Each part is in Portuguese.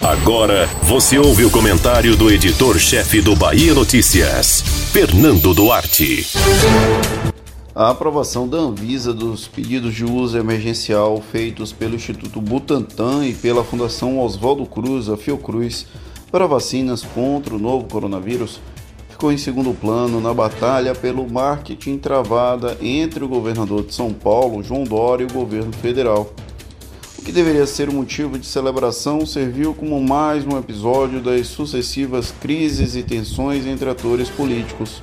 Agora você ouve o comentário do editor-chefe do Bahia Notícias, Fernando Duarte. A aprovação da Anvisa dos pedidos de uso emergencial feitos pelo Instituto Butantan e pela Fundação Oswaldo Cruz, a Fiocruz, para vacinas contra o novo coronavírus ficou em segundo plano na batalha pelo marketing travada entre o governador de São Paulo, João Dória, e o governo federal. O que deveria ser um motivo de celebração serviu como mais um episódio das sucessivas crises e tensões entre atores políticos.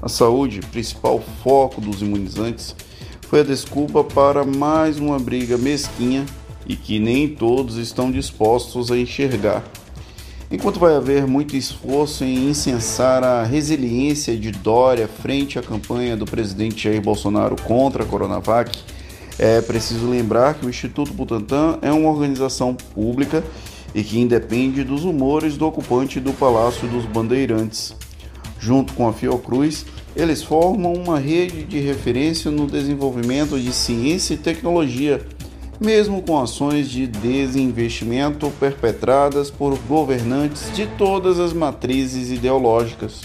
A saúde, principal foco dos imunizantes, foi a desculpa para mais uma briga mesquinha e que nem todos estão dispostos a enxergar. Enquanto vai haver muito esforço em incensar a resiliência de Dória frente à campanha do presidente Jair Bolsonaro contra a Coronavac, é preciso lembrar que o Instituto Butantan é uma organização pública e que independe dos humores do ocupante do Palácio dos Bandeirantes. Junto com a Fiocruz, eles formam uma rede de referência no desenvolvimento de ciência e tecnologia mesmo com ações de desinvestimento perpetradas por governantes de todas as matrizes ideológicas.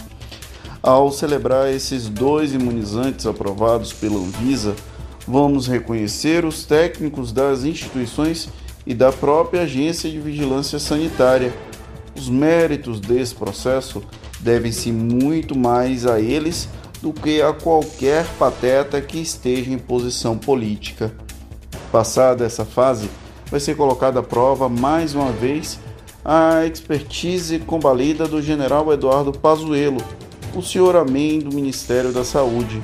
Ao celebrar esses dois imunizantes aprovados pela Anvisa, vamos reconhecer os técnicos das instituições e da própria Agência de Vigilância Sanitária. Os méritos desse processo devem-se muito mais a eles do que a qualquer pateta que esteja em posição política. Passada essa fase, vai ser colocada à prova mais uma vez a expertise combalida do general Eduardo Pazuello, o senhor amém do Ministério da Saúde.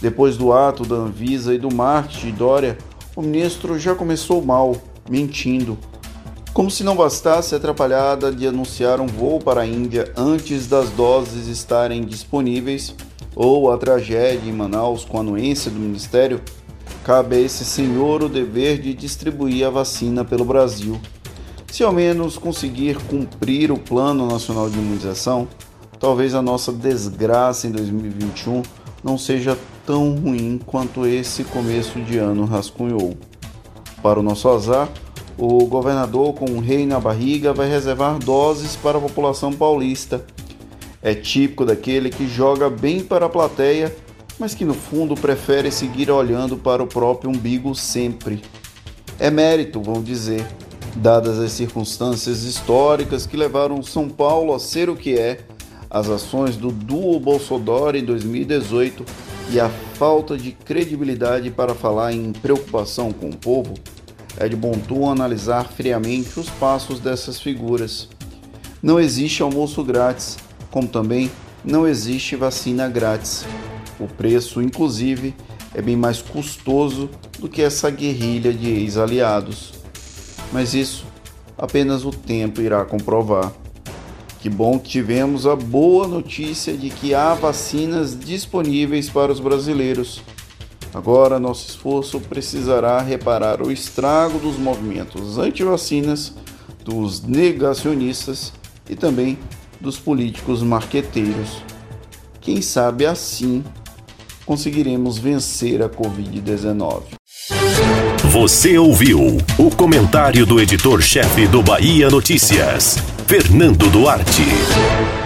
Depois do ato da Anvisa e do marketing de Dória, o ministro já começou mal, mentindo. Como se não bastasse a atrapalhada de anunciar um voo para a Índia antes das doses estarem disponíveis, ou a tragédia em Manaus com a anuência do Ministério, cabe a esse senhor o dever de distribuir a vacina pelo Brasil. Se ao menos conseguir cumprir o Plano Nacional de Imunização, talvez a nossa desgraça em 2021 não seja tão ruim quanto esse começo de ano rascunhou. Para o nosso azar, o governador, com um rei na barriga, vai reservar doses para a população paulista. É típico daquele que joga bem para a plateia mas que no fundo prefere seguir olhando para o próprio umbigo sempre. É mérito, vão dizer, dadas as circunstâncias históricas que levaram São Paulo a ser o que é, as ações do duo Bolsonaro em 2018 e a falta de credibilidade para falar em preocupação com o povo, é de bom tom analisar friamente os passos dessas figuras. Não existe almoço grátis, como também não existe vacina grátis. O preço, inclusive, é bem mais custoso do que essa guerrilha de ex-aliados. Mas isso apenas o tempo irá comprovar. Que bom que tivemos a boa notícia de que há vacinas disponíveis para os brasileiros. Agora nosso esforço precisará reparar o estrago dos movimentos anti-vacinas, dos negacionistas e também dos políticos marqueteiros. Quem sabe assim conseguiremos vencer a Covid-19. Você ouviu o comentário do editor-chefe do Bahia Notícias, Fernando Duarte.